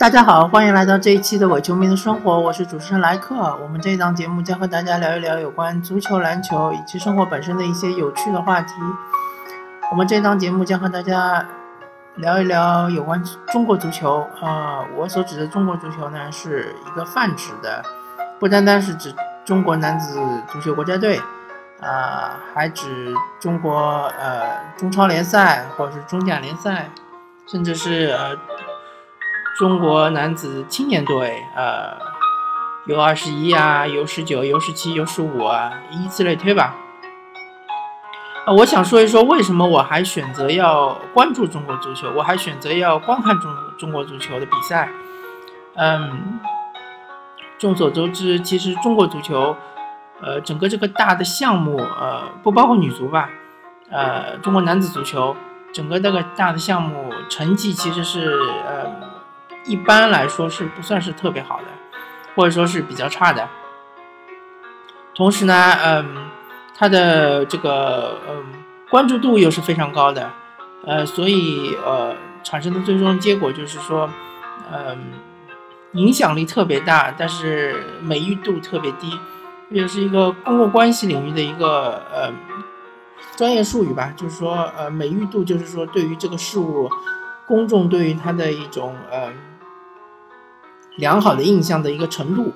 大家好，欢迎来到这一期的伪球迷的生活，我是主持人莱克。我们这一档节目将和大家聊一聊有关足球、篮球以及生活本身的一些有趣的话题。我们这一档节目将和大家聊一聊有关中国足球。呃，我所指的中国足球呢，是一个泛指的，不单单是指中国男子足球国家队，啊，还指中国呃中超联赛或者是中甲联赛，甚至是呃。中国男子青年队，呃，U 二十一啊，U 十九、U 十七、U 十五啊，以此类推吧。啊，我想说一说为什么我还选择要关注中国足球，我还选择要观看中中国足球的比赛。嗯，众所周知，其实中国足球，呃，整个这个大的项目，呃，不包括女足吧，呃，中国男子足球整个那个大的项目成绩其实是，呃。一般来说是不算是特别好的，或者说是比较差的。同时呢，嗯，它的这个嗯关注度又是非常高的，呃，所以呃产生的最终结果就是说，嗯，影响力特别大，但是美誉度特别低，也是一个公共关系领域的一个呃专业术语吧，就是说呃美誉度就是说对于这个事物，公众对于它的一种呃。良好的印象的一个程度，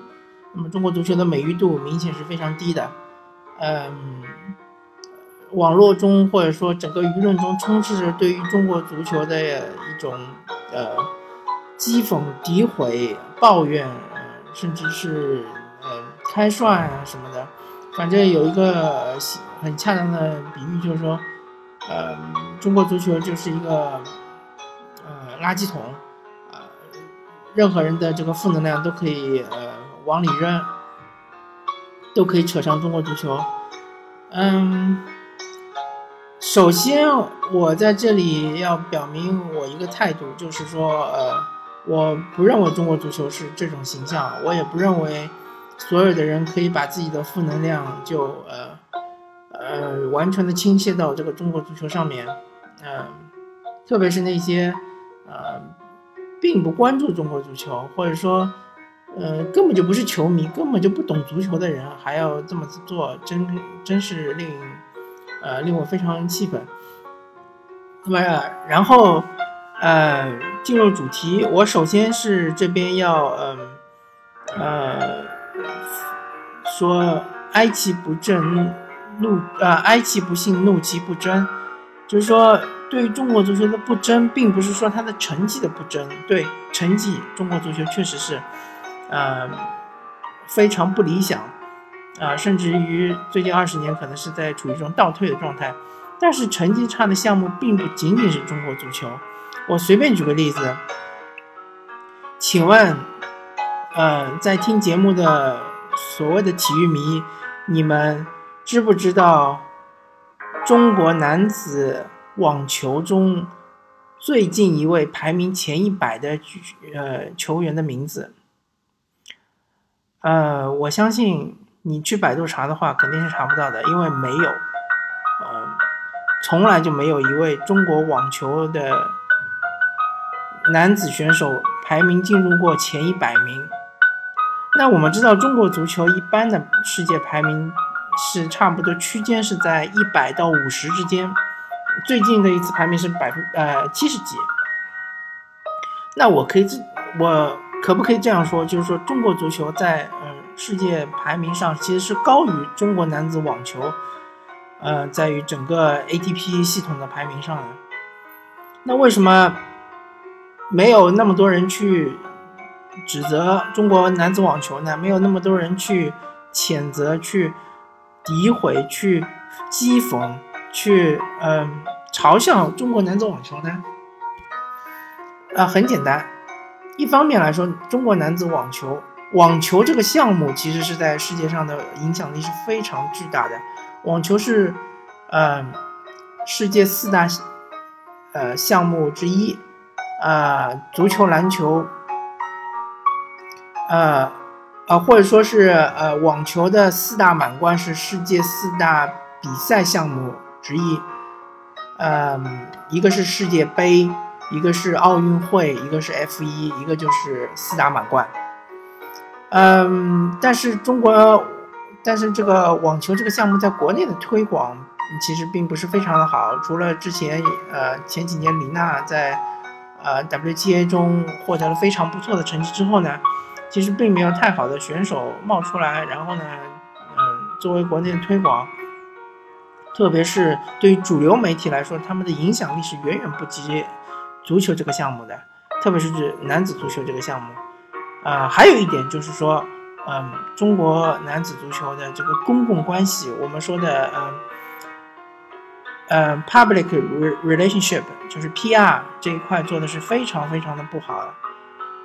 那么中国足球的美誉度明显是非常低的。嗯，网络中或者说整个舆论中充斥着对于中国足球的一种呃讥讽、诋毁、抱怨，甚至是呃开涮啊什么的。反正有一个很恰当的比喻，就是说，呃，中国足球就是一个垃圾桶。呃任何人的这个负能量都可以呃往里扔，都可以扯上中国足球。嗯，首先我在这里要表明我一个态度，就是说呃，我不认为中国足球是这种形象，我也不认为所有的人可以把自己的负能量就呃呃完全的倾泻到这个中国足球上面。嗯，特别是那些呃。并不关注中国足球，或者说，呃，根本就不是球迷，根本就不懂足球的人，还要这么做，真真是令，呃，令我非常气愤。那么，然后，呃，进入主题，我首先是这边要，嗯，呃，说哀其不振，怒，呃，哀其不幸，怒其不争，就是说。对于中国足球的不争，并不是说他的成绩的不争。对成绩，中国足球确实是，呃，非常不理想，啊，甚至于最近二十年可能是在处于一种倒退的状态。但是成绩差的项目并不仅仅是中国足球。我随便举个例子，请问，呃，在听节目的所谓的体育迷，你们知不知道中国男子？网球中最近一位排名前一百的呃球员的名字，呃，我相信你去百度查的话，肯定是查不到的，因为没有，呃，从来就没有一位中国网球的男子选手排名进入过前一百名。那我们知道，中国足球一般的世界排名是差不多区间是在一百到五十之间。最近的一次排名是百分呃七十几，那我可以这我可不可以这样说？就是说中国足球在呃世界排名上其实是高于中国男子网球，呃在于整个 ATP 系统的排名上的。那为什么没有那么多人去指责中国男子网球呢？没有那么多人去谴责、去诋毁、去讥讽？去嗯嘲笑中国男子网球呢？啊，很简单，一方面来说，中国男子网球网球这个项目其实是在世界上的影响力是非常巨大的。网球是嗯世界四大呃项目之一，啊，足球、篮球，呃呃或者说是呃网球的四大满贯是世界四大比赛项目。之一，嗯，一个是世界杯，一个是奥运会，一个是 F 一，一个就是四大满贯。嗯，但是中国，但是这个网球这个项目在国内的推广其实并不是非常的好。除了之前呃前几年李娜在呃 WTA 中获得了非常不错的成绩之后呢，其实并没有太好的选手冒出来。然后呢，嗯，作为国内的推广。特别是对于主流媒体来说，他们的影响力是远远不及足球这个项目的，特别是指男子足球这个项目。啊，还有一点就是说，嗯，中国男子足球的这个公共关系，我们说的，嗯，呃，public relationship，就是 PR 这一块做的是非常非常的不好，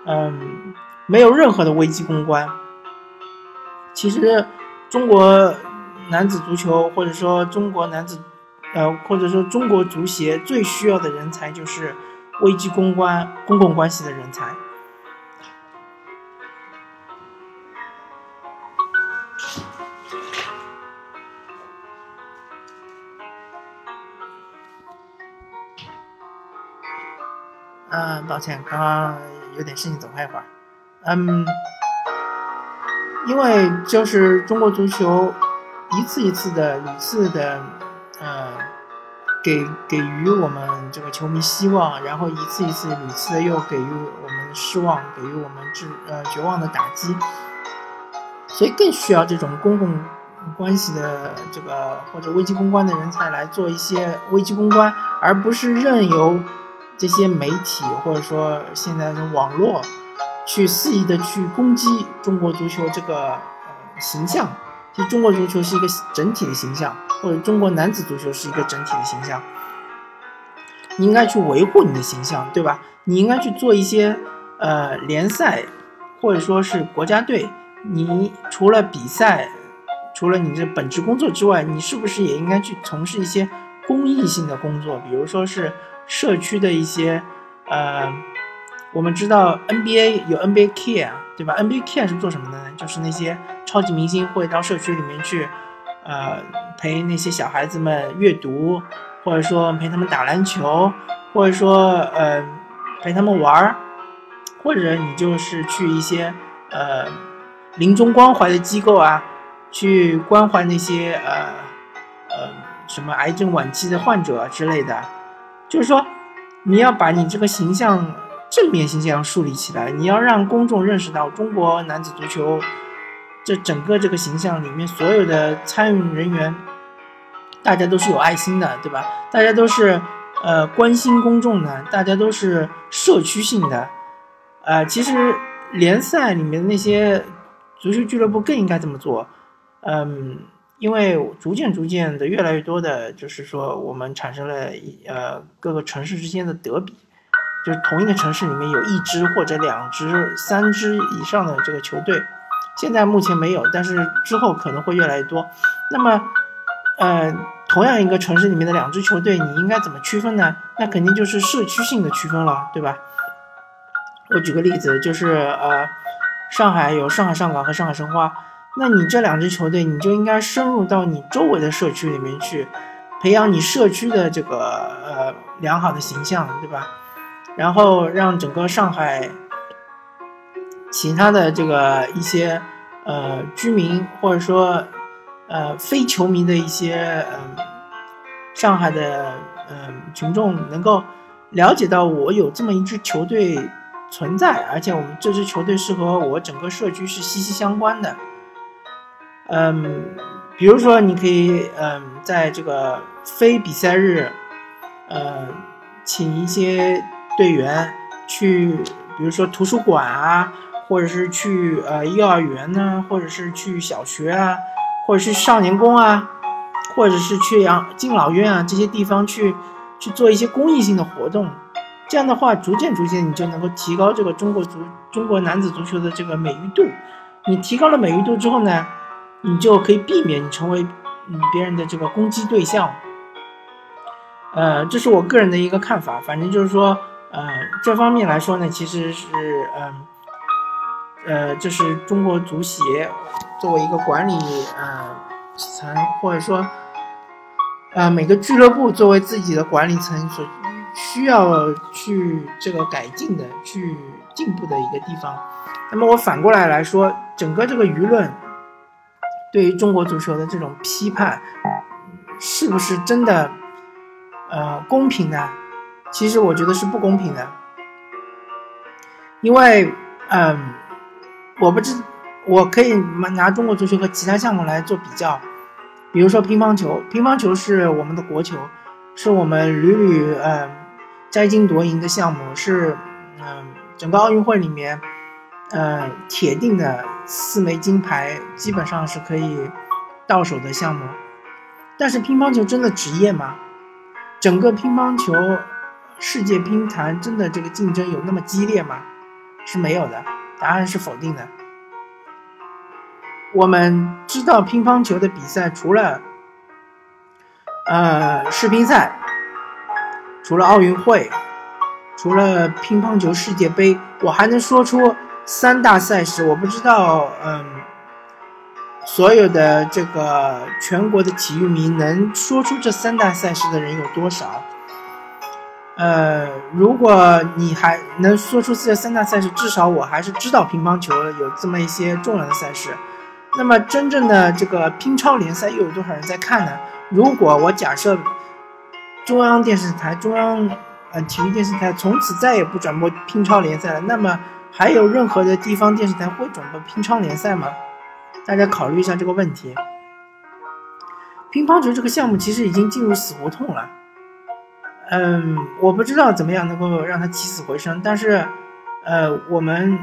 嗯，没有任何的危机公关。其实中国。男子足球，或者说中国男子，呃，或者说中国足协最需要的人才就是危机公关、公共关系的人才。嗯，抱歉，刚刚有点事情，走开一会儿。嗯，因为就是中国足球。一次一次的、屡次的，呃，给给予我们这个球迷希望，然后一次一次、屡次的又给予我们失望，给予我们致呃绝望的打击，所以更需要这种公共关系的这个或者危机公关的人才来做一些危机公关，而不是任由这些媒体或者说现在的网络去肆意的去攻击中国足球这个形象。中国足球是一个整体的形象，或者中国男子足球是一个整体的形象。你应该去维护你的形象，对吧？你应该去做一些呃联赛，或者说是国家队。你除了比赛，除了你这本职工作之外，你是不是也应该去从事一些公益性的工作？比如说是社区的一些呃，我们知道 NBA 有 NBA Care，对吧？NBA Care 是做什么的呢？就是那些。超级明星会到社区里面去，呃，陪那些小孩子们阅读，或者说陪他们打篮球，或者说呃陪他们玩儿，或者你就是去一些呃临终关怀的机构啊，去关怀那些呃呃什么癌症晚期的患者之类的。就是说，你要把你这个形象正面形象树立起来，你要让公众认识到中国男子足球。这整个这个形象里面，所有的参与人员，大家都是有爱心的，对吧？大家都是呃关心公众的，大家都是社区性的。呃，其实联赛里面的那些足球俱乐部更应该这么做。嗯，因为逐渐逐渐的，越来越多的，就是说我们产生了呃各个城市之间的德比，就是同一个城市里面有一支或者两支、三支以上的这个球队。现在目前没有，但是之后可能会越来越多。那么，呃，同样一个城市里面的两支球队，你应该怎么区分呢？那肯定就是社区性的区分了，对吧？我举个例子，就是呃，上海有上海上港和上海申花，那你这两支球队，你就应该深入到你周围的社区里面去，培养你社区的这个呃良好的形象，对吧？然后让整个上海。其他的这个一些呃居民或者说呃非球迷的一些嗯上海的嗯群众能够了解到我有这么一支球队存在，而且我们这支球队是和我整个社区是息息相关的。嗯，比如说你可以嗯在这个非比赛日，呃，请一些队员去，比如说图书馆啊。或者是去呃幼儿园呢，或者是去小学啊，或者是少年宫啊，或者是去养敬老院啊这些地方去去做一些公益性的活动，这样的话，逐渐逐渐你就能够提高这个中国足中国男子足球的这个美誉度。你提高了美誉度之后呢，你就可以避免你成为嗯别人的这个攻击对象。呃，这是我个人的一个看法，反正就是说，呃，这方面来说呢，其实是嗯。呃，这是中国足协作为一个管理呃层，或者说呃每个俱乐部作为自己的管理层所需要去这个改进的、去进步的一个地方。那么我反过来来说，整个这个舆论对于中国足球的这种批判，是不是真的呃公平呢？其实我觉得是不公平的，因为嗯，我不知我可以拿中国足球和其他项目来做比较，比如说乒乓球，乒乓球是我们的国球，是我们屡屡嗯摘金夺银的项目，是嗯整个奥运会里面。呃，铁定的四枚金牌基本上是可以到手的项目，但是乒乓球真的职业吗？整个乒乓球世界乒坛真的这个竞争有那么激烈吗？是没有的，答案是否定的。我们知道乒乓球的比赛除了呃世乒赛，除了奥运会，除了乒乓球世界杯，我还能说出。三大赛事，我不知道，嗯，所有的这个全国的体育迷能说出这三大赛事的人有多少？呃，如果你还能说出这三大赛事，至少我还是知道乒乓球有这么一些重要的赛事。那么，真正的这个乒超联赛又有多少人在看呢？如果我假设中央电视台、中央呃体育电视台从此再也不转播乒超联赛了，那么。还有任何的地方电视台会转播乒超联赛吗？大家考虑一下这个问题。乒乓球这个项目其实已经进入死胡同了。嗯，我不知道怎么样能够让他起死回生，但是，呃，我们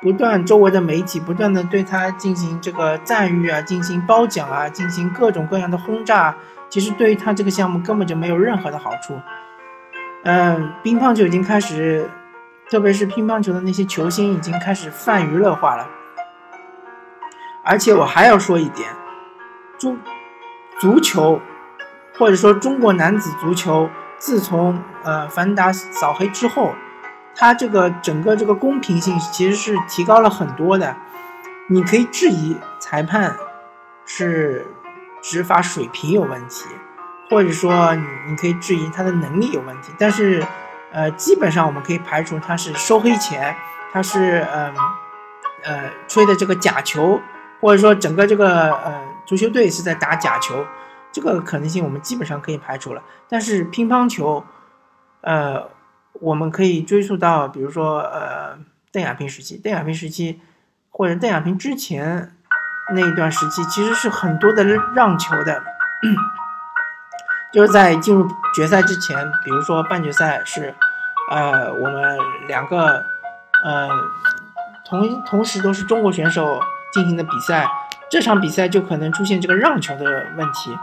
不断周围的媒体不断的对他进行这个赞誉啊，进行褒奖啊，进行各种各样的轰炸，其实对于他这个项目根本就没有任何的好处。嗯，乒乓球已经开始。特别是乒乓球的那些球星已经开始泛娱乐化了，而且我还要说一点，中足球或者说中国男子足球，自从呃反打扫黑之后，它这个整个这个公平性其实是提高了很多的。你可以质疑裁判是执法水平有问题，或者说你你可以质疑他的能力有问题，但是。呃，基本上我们可以排除他是收黑钱，他是嗯呃吹的这个假球，或者说整个这个呃足球队是在打假球，这个可能性我们基本上可以排除了。但是乒乓球，呃，我们可以追溯到，比如说呃邓亚萍时期，邓亚萍时期或者邓亚萍之前那一段时期，其实是很多的让球的。就是在进入决赛之前，比如说半决赛是，呃，我们两个，呃，同同时都是中国选手进行的比赛，这场比赛就可能出现这个让球的问题，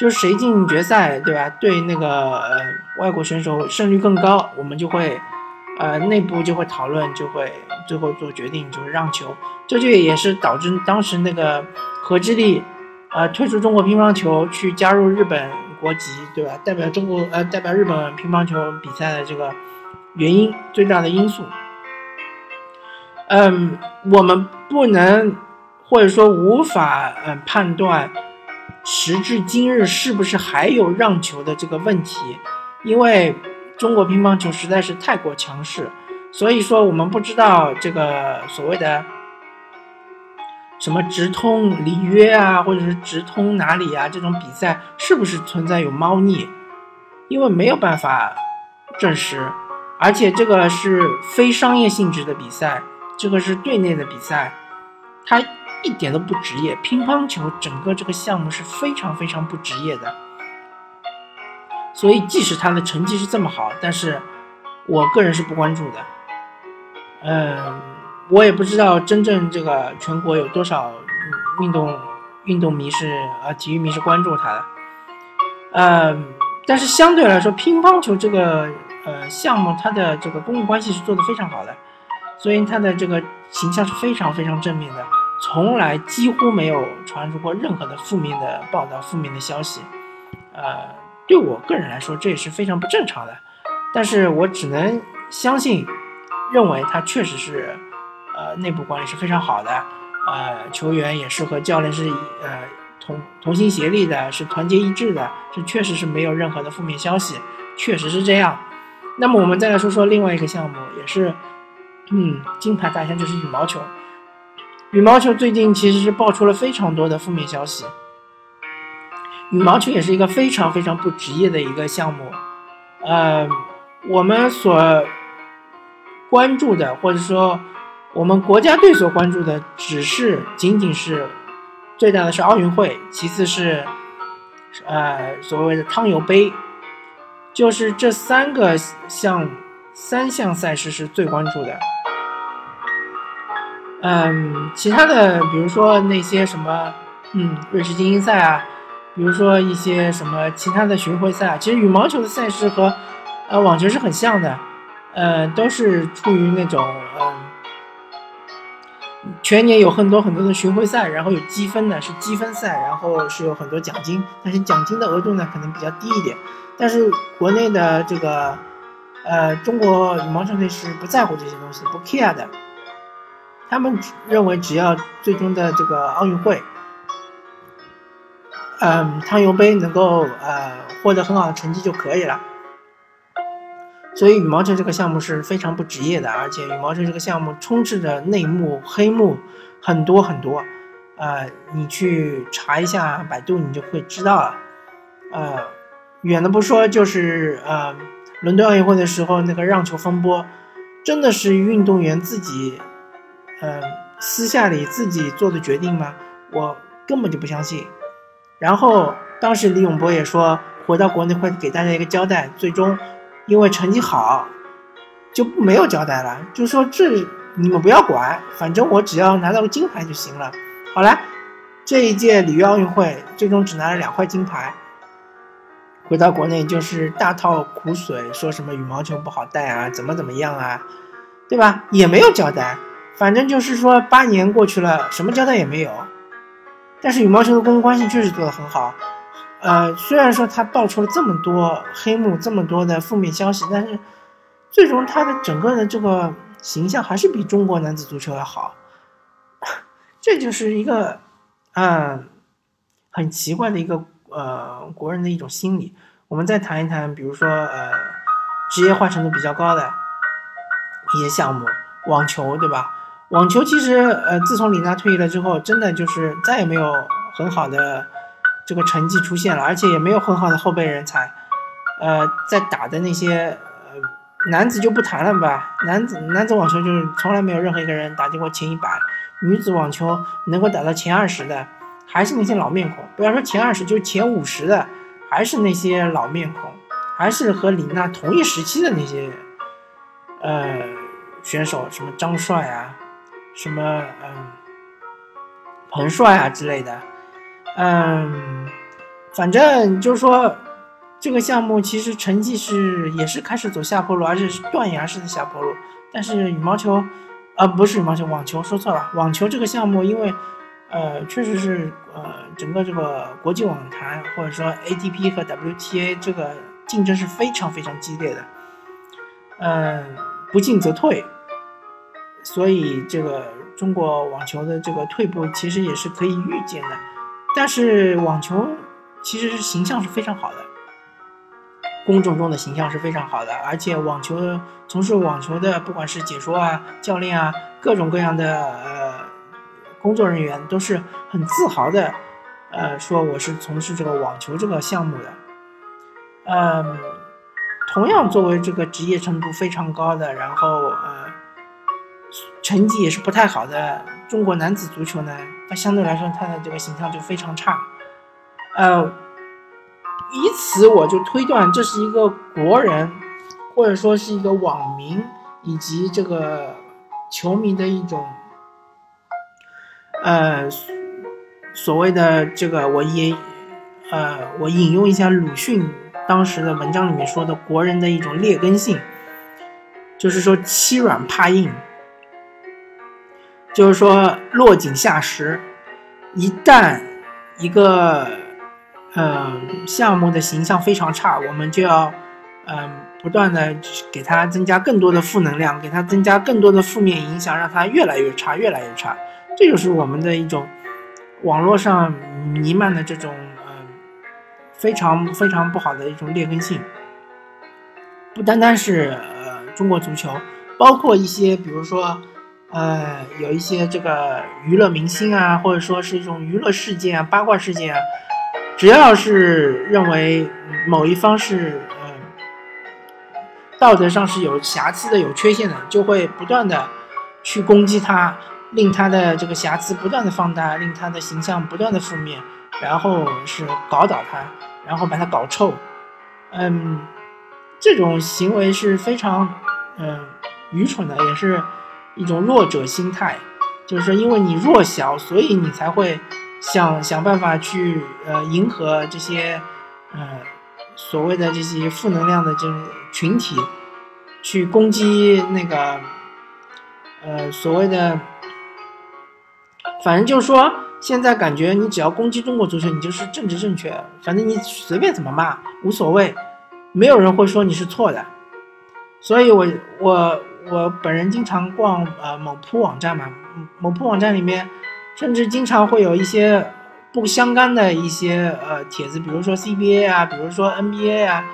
就是谁进决赛，对吧？对那个呃外国选手胜率更高，我们就会，呃，内部就会讨论，就会最后做决定，就是让球，这就也是导致当时那个何智丽，呃，退出中国乒乓球去加入日本。国籍对吧？代表中国呃，代表日本乒乓球比赛的这个原因最大的因素，嗯，我们不能或者说无法嗯判断时至今日是不是还有让球的这个问题，因为中国乒乓球实在是太过强势，所以说我们不知道这个所谓的。什么直通里约啊，或者是直通哪里啊？这种比赛是不是存在有猫腻？因为没有办法证实，而且这个是非商业性质的比赛，这个是队内的比赛，它一点都不职业。乒乓球整个这个项目是非常非常不职业的，所以即使他的成绩是这么好，但是我个人是不关注的。嗯。我也不知道真正这个全国有多少运动运动迷是呃体育迷是关注他的，呃，但是相对来说，乒乓球这个呃项目，它的这个公共关系是做得非常好的，所以它的这个形象是非常非常正面的，从来几乎没有传出过任何的负面的报道、负面的消息，呃，对我个人来说，这也是非常不正常的，但是我只能相信，认为他确实是。呃，内部管理是非常好的，呃，球员也是和教练是呃同同心协力的，是团结一致的，是确实是没有任何的负面消息，确实是这样。那么我们再来说说另外一个项目，也是，嗯，金牌大项就是羽毛球。羽毛球最近其实是爆出了非常多的负面消息。羽毛球也是一个非常非常不职业的一个项目，呃，我们所关注的，或者说我们国家队所关注的，只是仅仅是最大的是奥运会，其次是呃所谓的汤尤杯，就是这三个项三项赛事是最关注的。嗯，其他的比如说那些什么，嗯，瑞士精英赛啊。比如说一些什么其他的巡回赛啊，其实羽毛球的赛事和呃网球是很像的，呃都是处于那种嗯全年有很多很多的巡回赛，然后有积分的，是积分赛，然后是有很多奖金，但是奖金的额度呢可能比较低一点。但是国内的这个呃中国羽毛球队是不在乎这些东西，不 care 的，他们认为只要最终的这个奥运会。嗯，汤尤杯能够呃获得很好的成绩就可以了。所以羽毛球这个项目是非常不职业的，而且羽毛球这个项目充斥着内幕、黑幕很多很多。呃，你去查一下百度，你就会知道了。呃，远的不说，就是呃伦敦奥运会的时候那个让球风波，真的是运动员自己嗯私下里自己做的决定吗？我根本就不相信。然后当时李永波也说，回到国内会给大家一个交代。最终，因为成绩好，就没有交代了，就说这你们不要管，反正我只要拿到了金牌就行了。好了，这一届里约奥运会最终只拿了两块金牌，回到国内就是大套苦水，说什么羽毛球不好带啊，怎么怎么样啊，对吧？也没有交代，反正就是说八年过去了，什么交代也没有。但是羽毛球的公共关系确实做得很好，呃，虽然说他爆出了这么多黑幕，这么多的负面消息，但是最终他的整个的这个形象还是比中国男子足球要好，这就是一个嗯很奇怪的一个呃国人的一种心理。我们再谈一谈，比如说呃职业化程度比较高的一些项目，网球，对吧？网球其实，呃，自从李娜退役了之后，真的就是再也没有很好的这个成绩出现了，而且也没有很好的后备人才。呃，在打的那些，呃，男子就不谈了吧。男子男子网球就是从来没有任何一个人打进过前一百，女子网球能够打到前二十的，还是那些老面孔。不要说前二十，就是前五十的，还是那些老面孔，还是和李娜同一时期的那些，呃，选手，什么张帅啊。什么嗯，彭帅啊之类的，嗯，反正就是说，这个项目其实成绩是也是开始走下坡路，而且是断崖式的下坡路。但是羽毛球，啊不是羽毛球，网球说错了。网球这个项目，因为呃确实是呃整个这个国际网坛或者说 ATP 和 WTA 这个竞争是非常非常激烈的，嗯，不进则退。所以，这个中国网球的这个退步其实也是可以预见的。但是，网球其实是形象是非常好的，公众中的形象是非常好的。而且，网球从事网球的，不管是解说啊、教练啊，各种各样的呃工作人员，都是很自豪的，呃，说我是从事这个网球这个项目的。嗯，同样作为这个职业程度非常高的，然后呃。成绩也是不太好的中国男子足球呢，它相对来说他的这个形象就非常差，呃，以此我就推断这是一个国人或者说是一个网民以及这个球迷的一种，呃，所谓的这个我也呃我引用一下鲁迅当时的文章里面说的国人的一种劣根性，就是说欺软怕硬。就是说，落井下石，一旦一个呃项目的形象非常差，我们就要嗯不断的给它增加更多的负能量，给它增加更多的负面影响，让它越来越差，越来越差。这就是我们的一种网络上弥漫的这种嗯非常非常不好的一种劣根性。不单单是呃中国足球，包括一些比如说呃有一些这个娱乐明星啊，或者说是一种娱乐事件啊、八卦事件啊，只要是认为某一方是嗯道德上是有瑕疵的、有缺陷的，就会不断的去攻击他，令他的这个瑕疵不断的放大，令他的形象不断的负面，然后是搞倒他，然后把他搞臭，嗯。这种行为是非常，嗯，愚蠢的，也是一种弱者心态。就是说，因为你弱小，所以你才会想想办法去呃迎合这些呃所谓的这些负能量的这种群体，去攻击那个呃所谓的，反正就是说，现在感觉你只要攻击中国足球，你就是政治正确，反正你随便怎么骂无所谓。没有人会说你是错的，所以我我我我本人经常逛呃某铺网站嘛，某铺网站里面甚至经常会有一些不相干的一些呃帖子，比如说 CBA 啊，比如说 NBA 啊，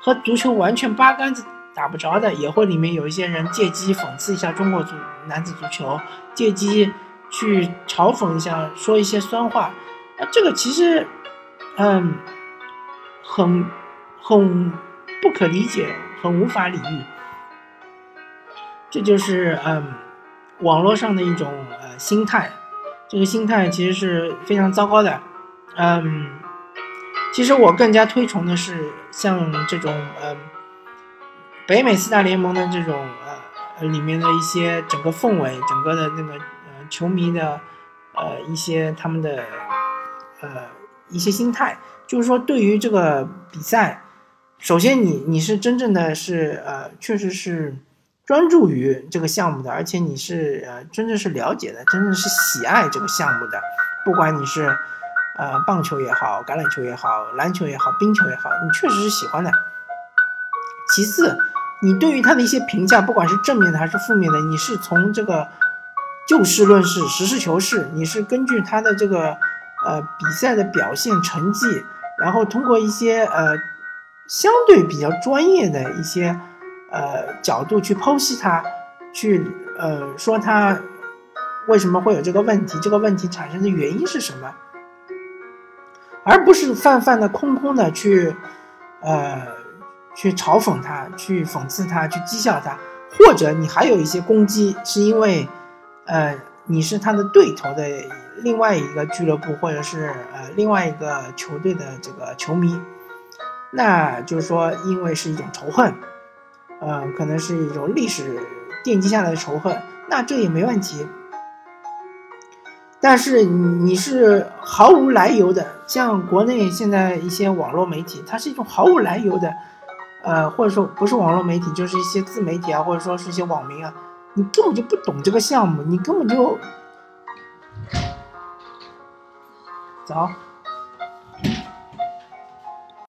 和足球完全八竿子打不着的，也会里面有一些人借机讽刺一下中国足男子足球，借机去嘲讽一下，说一些酸话，啊，这个其实嗯很很。不可理解，很无法理喻，这就是嗯，网络上的一种呃心态，这个心态其实是非常糟糕的，嗯，其实我更加推崇的是像这种嗯，北美四大联盟的这种呃里面的一些整个氛围，整个的那个呃球迷的呃一些他们的呃一些心态，就是说对于这个比赛。首先，你你是真正的是呃，确实是专注于这个项目的，而且你是呃，真正是了解的，真正是喜爱这个项目的。不管你是呃棒球也好，橄榄球也好，篮球也好，冰球也好，你确实是喜欢的。其次，你对于他的一些评价，不管是正面的还是负面的，你是从这个就事论事、实事求是，你是根据他的这个呃比赛的表现成绩，然后通过一些呃。相对比较专业的一些呃角度去剖析它，去呃说它为什么会有这个问题，这个问题产生的原因是什么，而不是泛泛的、空空的去呃去嘲讽他、去讽刺他、去讥笑他，或者你还有一些攻击，是因为呃你是他的对头的另外一个俱乐部或者是呃另外一个球队的这个球迷。那就是说，因为是一种仇恨，呃，可能是一种历史奠基下来的仇恨，那这也没问题。但是你是毫无来由的，像国内现在一些网络媒体，它是一种毫无来由的，呃，或者说不是网络媒体，就是一些自媒体啊，或者说是一些网民啊，你根本就不懂这个项目，你根本就走。